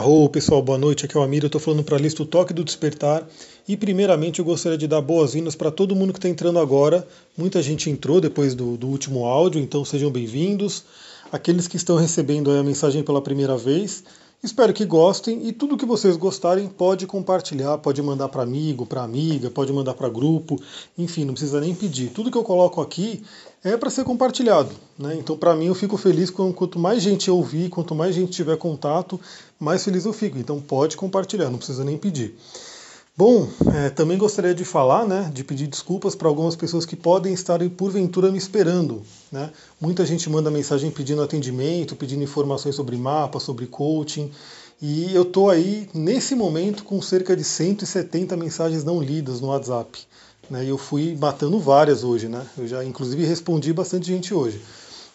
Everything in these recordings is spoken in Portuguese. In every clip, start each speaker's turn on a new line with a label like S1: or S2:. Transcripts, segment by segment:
S1: Arro, pessoal, boa noite. Aqui é o Amir, eu estou falando para a lista o Toque do Despertar. E primeiramente eu gostaria de dar boas-vindas para todo mundo que está entrando agora. Muita gente entrou depois do, do último áudio, então sejam bem-vindos. Aqueles que estão recebendo a mensagem pela primeira vez, espero que gostem e tudo que vocês gostarem pode compartilhar, pode mandar para amigo, para amiga, pode mandar para grupo, enfim, não precisa nem pedir. Tudo que eu coloco aqui é para ser compartilhado. Né? Então, para mim, eu fico feliz com, quanto mais gente ouvir, quanto mais gente tiver contato, mais feliz eu fico. Então, pode compartilhar, não precisa nem pedir. Bom, é, também gostaria de falar, né, de pedir desculpas para algumas pessoas que podem estar porventura me esperando. Né? Muita gente manda mensagem pedindo atendimento, pedindo informações sobre mapa, sobre coaching. E eu estou aí, nesse momento, com cerca de 170 mensagens não lidas no WhatsApp. Né, e eu fui matando várias hoje, né? Eu já inclusive respondi bastante gente hoje.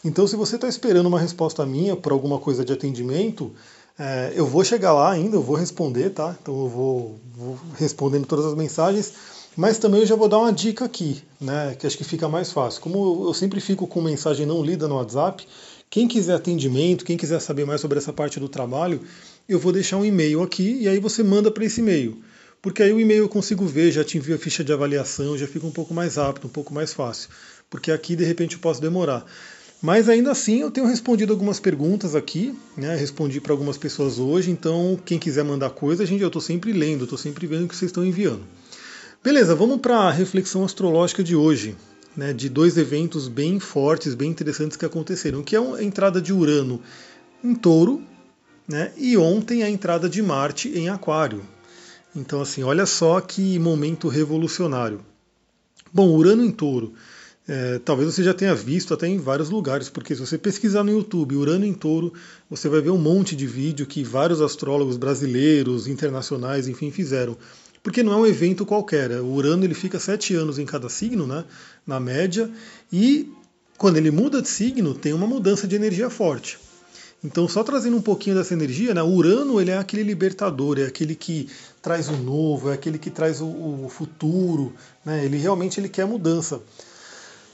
S1: Então, se você está esperando uma resposta minha por alguma coisa de atendimento, é, eu vou chegar lá ainda, eu vou responder, tá? Então eu vou, vou respondendo todas as mensagens, mas também eu já vou dar uma dica aqui, né? Que acho que fica mais fácil. Como eu sempre fico com mensagem não lida no WhatsApp, quem quiser atendimento, quem quiser saber mais sobre essa parte do trabalho, eu vou deixar um e-mail aqui e aí você manda para esse e-mail porque aí o e-mail eu consigo ver, já te envio a ficha de avaliação, já fica um pouco mais rápido, um pouco mais fácil, porque aqui de repente eu posso demorar. Mas ainda assim eu tenho respondido algumas perguntas aqui, né? Respondi para algumas pessoas hoje, então quem quiser mandar coisa, gente, eu estou sempre lendo, estou sempre vendo o que vocês estão enviando. Beleza, vamos para a reflexão astrológica de hoje, né? De dois eventos bem fortes, bem interessantes que aconteceram, que é a entrada de Urano em Touro, né? E ontem a entrada de Marte em Aquário. Então, assim, olha só que momento revolucionário. Bom, Urano em Touro. É, talvez você já tenha visto até em vários lugares, porque se você pesquisar no YouTube Urano em Touro, você vai ver um monte de vídeo que vários astrólogos brasileiros, internacionais, enfim, fizeram. Porque não é um evento qualquer. O Urano ele fica sete anos em cada signo, né, na média, e quando ele muda de signo, tem uma mudança de energia forte. Então, só trazendo um pouquinho dessa energia, né, Urano ele é aquele libertador, é aquele que traz o novo, é aquele que traz o, o futuro, né? ele realmente ele quer mudança.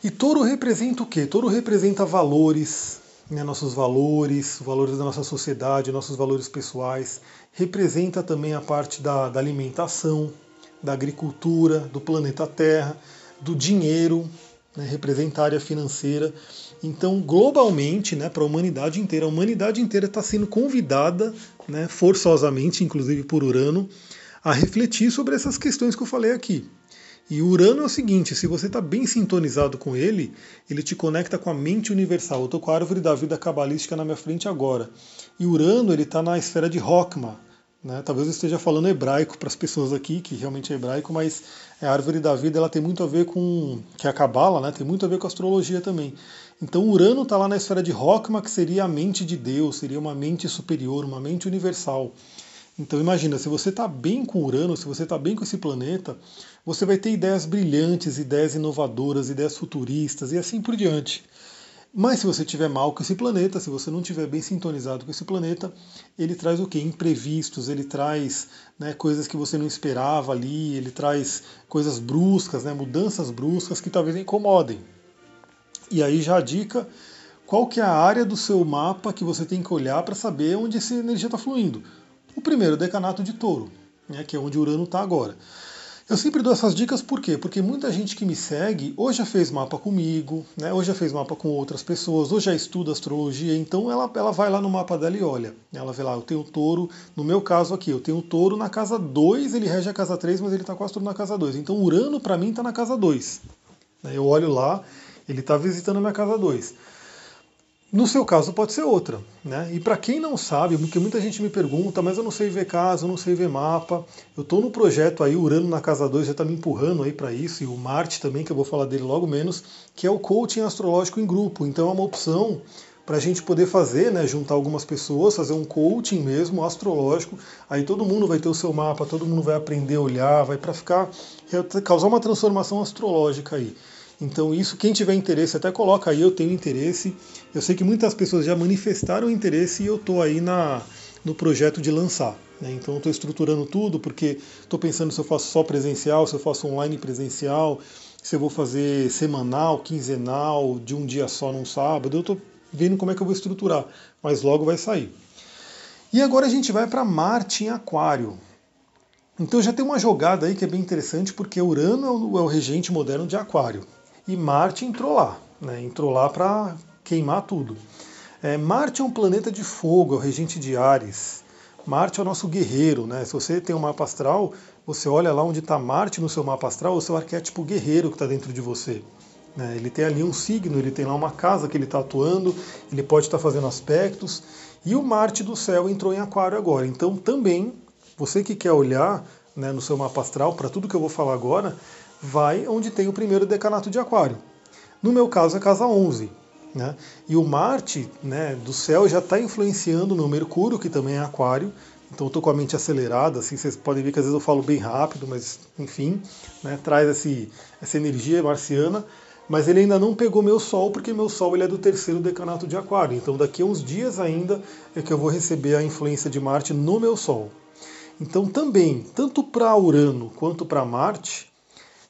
S1: E touro representa o quê? Touro representa valores, né? nossos valores, valores da nossa sociedade, nossos valores pessoais. Representa também a parte da, da alimentação, da agricultura, do planeta Terra, do dinheiro, né? representa a área financeira. Então, globalmente, né, para a humanidade inteira, a humanidade inteira está sendo convidada, né, forçosamente, inclusive por Urano, a refletir sobre essas questões que eu falei aqui. E Urano é o seguinte: se você está bem sintonizado com ele, ele te conecta com a mente universal. Eu estou com a árvore da vida cabalística na minha frente agora. E Urano ele está na esfera de Rokma. Né? Talvez eu esteja falando hebraico para as pessoas aqui, que realmente é hebraico, mas a árvore da vida ela tem muito a ver com que é a cabala, né? Tem muito a ver com a astrologia também. Então Urano está lá na esfera de Rokma, que seria a mente de Deus, seria uma mente superior, uma mente universal. Então imagina, se você está bem com Urano, se você está bem com esse planeta, você vai ter ideias brilhantes, ideias inovadoras, ideias futuristas e assim por diante. Mas se você tiver mal com esse planeta, se você não tiver bem sintonizado com esse planeta, ele traz o que? Imprevistos, ele traz né, coisas que você não esperava ali, ele traz coisas bruscas, né, mudanças bruscas que talvez incomodem. E aí já a dica, qual que é a área do seu mapa que você tem que olhar para saber onde essa energia está fluindo? O primeiro, decanato de touro, né, que é onde Urano está agora. Eu sempre dou essas dicas por quê? Porque muita gente que me segue ou já fez mapa comigo, né, ou já fez mapa com outras pessoas, ou já estuda astrologia, então ela, ela vai lá no mapa dela e olha. Ela vê lá, eu tenho touro, no meu caso aqui, eu tenho touro na casa 2, ele rege a casa 3, mas ele está com astro na casa 2. Então Urano para mim está na casa 2. Eu olho lá, ele está visitando a minha casa 2. No seu caso pode ser outra, né? E para quem não sabe, porque muita gente me pergunta, mas eu não sei ver casa, eu não sei ver mapa. Eu estou no projeto aí, Urano na casa 2 já está me empurrando aí para isso, e o Marte também, que eu vou falar dele logo menos, que é o coaching astrológico em grupo. Então é uma opção para a gente poder fazer, né, juntar algumas pessoas, fazer um coaching mesmo astrológico. Aí todo mundo vai ter o seu mapa, todo mundo vai aprender a olhar, vai para ficar causar uma transformação astrológica aí. Então, isso, quem tiver interesse, até coloca aí, eu tenho interesse. Eu sei que muitas pessoas já manifestaram interesse e eu estou aí na, no projeto de lançar. Né? Então, estou estruturando tudo, porque estou pensando se eu faço só presencial, se eu faço online presencial, se eu vou fazer semanal, quinzenal, de um dia só num sábado. Eu estou vendo como é que eu vou estruturar, mas logo vai sair. E agora a gente vai para Marte em Aquário. Então já tem uma jogada aí que é bem interessante, porque Urano é o, é o regente moderno de Aquário. E Marte entrou lá, né? entrou lá para queimar tudo. É, Marte é um planeta de fogo, é o regente de Ares. Marte é o nosso guerreiro, né? Se você tem um mapa astral, você olha lá onde está Marte no seu mapa astral, é o seu arquétipo guerreiro que está dentro de você. Né? Ele tem ali um signo, ele tem lá uma casa que ele está atuando, ele pode estar tá fazendo aspectos. E o Marte do céu entrou em Aquário agora. Então também, você que quer olhar né, no seu mapa astral, para tudo que eu vou falar agora, vai onde tem o primeiro decanato de Aquário. No meu caso é casa 11. Né? E o Marte né, do céu já está influenciando no Mercúrio, que também é Aquário. Então estou com a mente acelerada, assim, vocês podem ver que às vezes eu falo bem rápido, mas enfim, né, traz esse, essa energia marciana mas ele ainda não pegou meu Sol, porque meu Sol ele é do terceiro decanato de Aquário. Então daqui a uns dias ainda é que eu vou receber a influência de Marte no meu Sol. Então também, tanto para Urano quanto para Marte,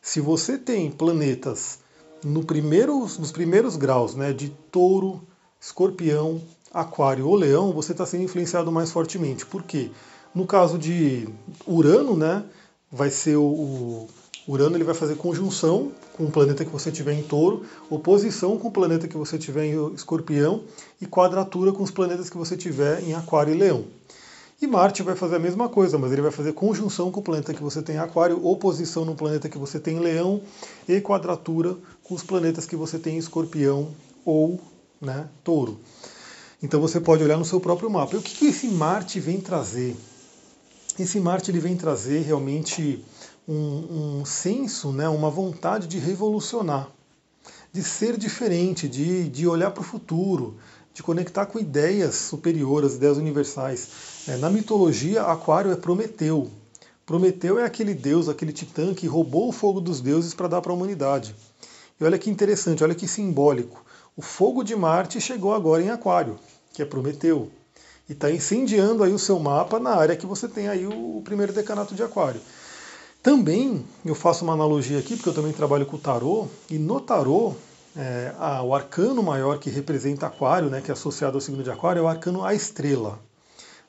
S1: se você tem planetas no primeiro, nos primeiros graus né, de touro, escorpião, aquário ou leão, você está sendo influenciado mais fortemente. Por quê? No caso de Urano, né, vai ser o, Urano ele vai fazer conjunção com o planeta que você tiver em touro, oposição com o planeta que você tiver em escorpião e quadratura com os planetas que você tiver em aquário e leão. E Marte vai fazer a mesma coisa, mas ele vai fazer conjunção com o planeta que você tem em aquário, oposição no planeta que você tem em leão e quadratura com os planetas que você tem em escorpião ou né, touro. Então você pode olhar no seu próprio mapa. E o que esse Marte vem trazer? Esse Marte ele vem trazer realmente um, um senso, né, uma vontade de revolucionar, de ser diferente, de, de olhar para o futuro, de conectar com ideias superiores, ideias universais. É, na mitologia, Aquário é Prometeu. Prometeu é aquele deus, aquele titã que roubou o fogo dos deuses para dar para a humanidade. E olha que interessante, olha que simbólico. O fogo de Marte chegou agora em Aquário, que é Prometeu. E está incendiando aí o seu mapa na área que você tem aí o primeiro decanato de Aquário. Também eu faço uma analogia aqui, porque eu também trabalho com o tarô, e no tarô, é, a, o arcano maior que representa Aquário, né, que é associado ao signo de Aquário, é o arcano A Estrela.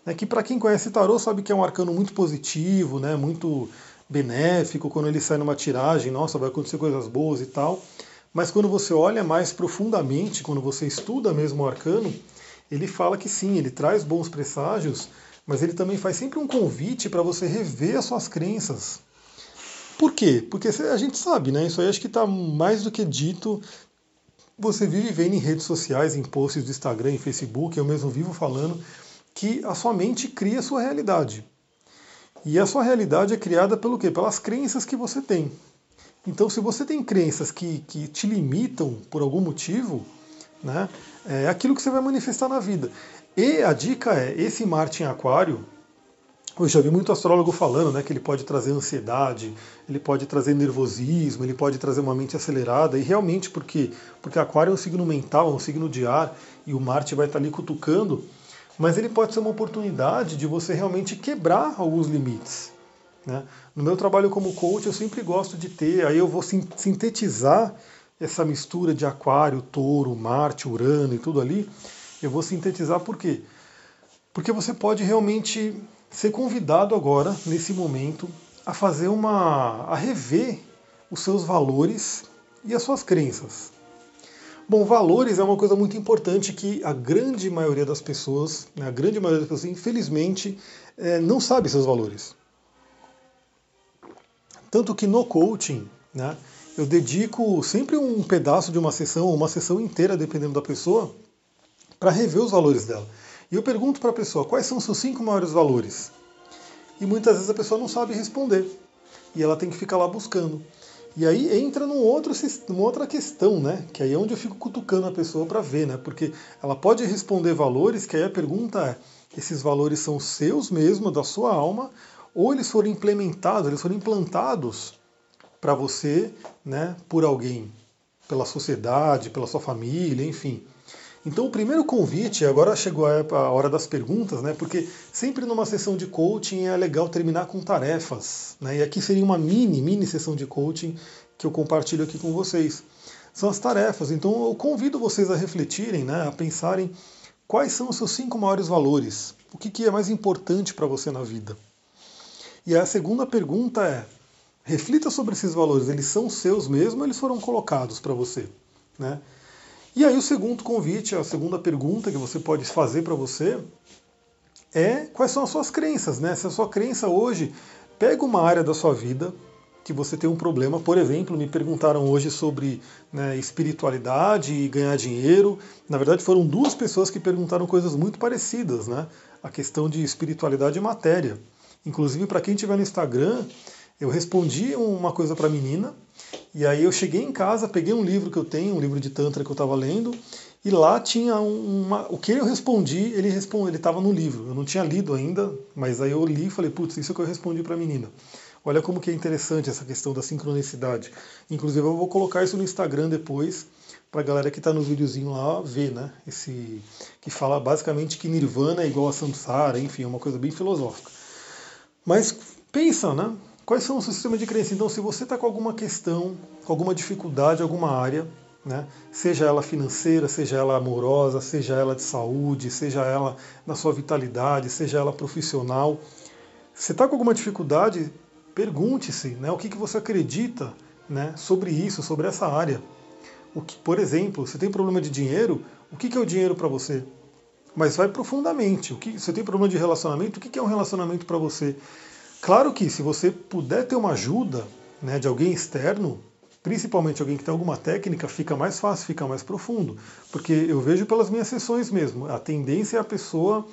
S1: Né, que para quem conhece tarô sabe que é um arcano muito positivo, né, muito benéfico, quando ele sai numa tiragem, nossa, vai acontecer coisas boas e tal. Mas quando você olha mais profundamente, quando você estuda mesmo o arcano, ele fala que sim, ele traz bons presságios, mas ele também faz sempre um convite para você rever as suas crenças, por quê? Porque a gente sabe, né? Isso aí acho que está mais do que dito. Você vive vendo em redes sociais, em posts do Instagram, em Facebook, eu mesmo vivo falando que a sua mente cria a sua realidade. E a sua realidade é criada pelo quê? Pelas crenças que você tem. Então, se você tem crenças que, que te limitam por algum motivo, né, é aquilo que você vai manifestar na vida. E a dica é: esse Marte em Aquário, eu já vi muito astrólogo falando né, que ele pode trazer ansiedade, ele pode trazer nervosismo, ele pode trazer uma mente acelerada, e realmente porque, porque Aquário é um signo mental, é um signo de ar, e o Marte vai estar ali cutucando, mas ele pode ser uma oportunidade de você realmente quebrar alguns limites. Né? No meu trabalho como coach, eu sempre gosto de ter, aí eu vou sintetizar essa mistura de Aquário, Touro, Marte, Urano e tudo ali, eu vou sintetizar por quê? Porque você pode realmente ser convidado agora, nesse momento, a fazer uma. a rever os seus valores e as suas crenças. Bom, valores é uma coisa muito importante que a grande maioria das pessoas, né, a grande maioria das pessoas, infelizmente, é, não sabe seus valores. Tanto que no coaching, né, eu dedico sempre um pedaço de uma sessão, uma sessão inteira, dependendo da pessoa, para rever os valores dela. E eu pergunto para a pessoa quais são os seus cinco maiores valores. E muitas vezes a pessoa não sabe responder. E ela tem que ficar lá buscando. E aí entra num outro, numa outra questão, né? Que aí é onde eu fico cutucando a pessoa para ver, né? Porque ela pode responder valores, que aí a pergunta é: esses valores são seus mesmo, da sua alma, ou eles foram implementados, eles foram implantados para você, né? Por alguém, pela sociedade, pela sua família, enfim. Então, o primeiro convite, agora chegou a hora das perguntas, né? Porque sempre numa sessão de coaching é legal terminar com tarefas, né? E aqui seria uma mini, mini sessão de coaching que eu compartilho aqui com vocês. São as tarefas. Então, eu convido vocês a refletirem, né? A pensarem quais são os seus cinco maiores valores? O que, que é mais importante para você na vida? E a segunda pergunta é: reflita sobre esses valores, eles são seus mesmo ou eles foram colocados para você? Né? E aí o segundo convite, a segunda pergunta que você pode fazer para você é quais são as suas crenças, né? Se a sua crença hoje pega uma área da sua vida que você tem um problema, por exemplo, me perguntaram hoje sobre né, espiritualidade e ganhar dinheiro. Na verdade, foram duas pessoas que perguntaram coisas muito parecidas, né? A questão de espiritualidade e matéria. Inclusive, para quem estiver no Instagram, eu respondi uma coisa para a menina, e aí eu cheguei em casa, peguei um livro que eu tenho, um livro de Tantra que eu estava lendo, e lá tinha uma. O que eu respondi, ele responde, ele estava no livro. Eu não tinha lido ainda, mas aí eu li e falei, putz, isso é o que eu respondi para a menina. Olha como que é interessante essa questão da sincronicidade. Inclusive eu vou colocar isso no Instagram depois, para a galera que está no videozinho lá ver, né? Esse que fala basicamente que Nirvana é igual a Samsara, enfim, é uma coisa bem filosófica. Mas pensa, né? Quais são os sistemas de crença? Então, se você está com alguma questão, com alguma dificuldade, alguma área, né? seja ela financeira, seja ela amorosa, seja ela de saúde, seja ela na sua vitalidade, seja ela profissional, você está com alguma dificuldade, pergunte-se né, o que, que você acredita né, sobre isso, sobre essa área. O que, por exemplo, você tem problema de dinheiro, o que, que é o dinheiro para você? Mas vai profundamente. O que, você tem problema de relacionamento, o que, que é um relacionamento para você? Claro que se você puder ter uma ajuda né, de alguém externo, principalmente alguém que tem alguma técnica, fica mais fácil, fica mais profundo. Porque eu vejo pelas minhas sessões mesmo, a tendência é a pessoa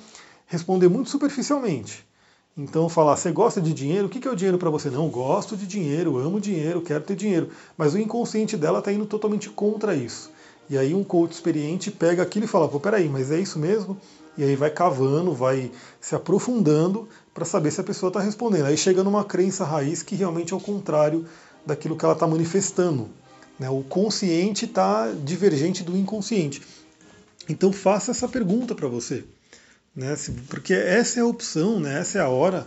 S1: responder muito superficialmente. Então, falar, você gosta de dinheiro? O que é o dinheiro para você? Não, gosto de dinheiro, amo dinheiro, quero ter dinheiro. Mas o inconsciente dela está indo totalmente contra isso. E aí um coach experiente pega aquilo e fala, pô, peraí, mas é isso mesmo? E aí vai cavando, vai se aprofundando para saber se a pessoa está respondendo. Aí chega numa crença raiz que realmente é o contrário daquilo que ela está manifestando. Né? O consciente está divergente do inconsciente. Então faça essa pergunta para você. Né? Porque essa é a opção, né? essa é a hora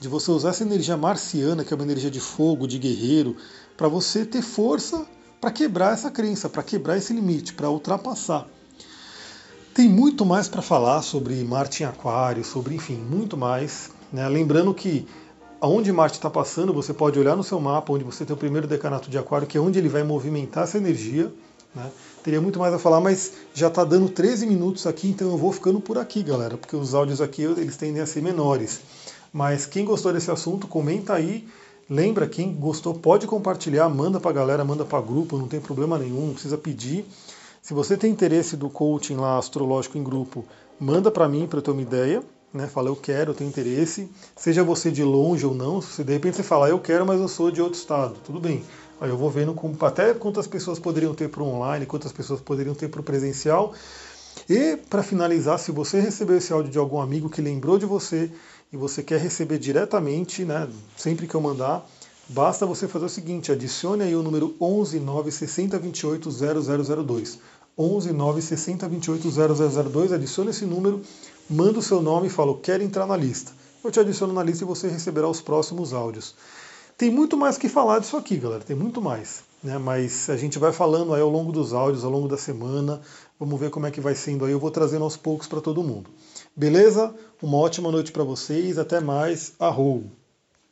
S1: de você usar essa energia marciana, que é uma energia de fogo, de guerreiro, para você ter força para quebrar essa crença, para quebrar esse limite, para ultrapassar. Tem muito mais para falar sobre Marte em Aquário, sobre, enfim, muito mais. Né? Lembrando que aonde Marte está passando, você pode olhar no seu mapa, onde você tem o primeiro decanato de Aquário, que é onde ele vai movimentar essa energia. Né? Teria muito mais a falar, mas já está dando 13 minutos aqui, então eu vou ficando por aqui, galera, porque os áudios aqui eles tendem a ser menores. Mas quem gostou desse assunto, comenta aí. Lembra, quem gostou pode compartilhar, manda para a galera, manda para grupo, não tem problema nenhum, não precisa pedir. Se você tem interesse do coaching lá astrológico em grupo, manda para mim para eu ter uma ideia né? Fala, eu quero, eu tenho interesse, seja você de longe ou não, se de repente você falar, eu quero, mas eu sou de outro estado, tudo bem. Aí eu vou vendo como, até quantas pessoas poderiam ter para o online, quantas pessoas poderiam ter para o presencial. E para finalizar, se você recebeu esse áudio de algum amigo que lembrou de você e você quer receber diretamente, né, sempre que eu mandar, basta você fazer o seguinte, adicione aí o número 11 960 28 0002. 11 960 28 0002, adicione esse número manda o seu nome e fala, quero entrar na lista. Eu te adiciono na lista e você receberá os próximos áudios. Tem muito mais que falar disso aqui, galera, tem muito mais. Né? Mas a gente vai falando aí ao longo dos áudios, ao longo da semana. Vamos ver como é que vai sendo aí. Eu vou trazendo aos poucos para todo mundo. Beleza? Uma ótima noite para vocês. Até mais. Arrou!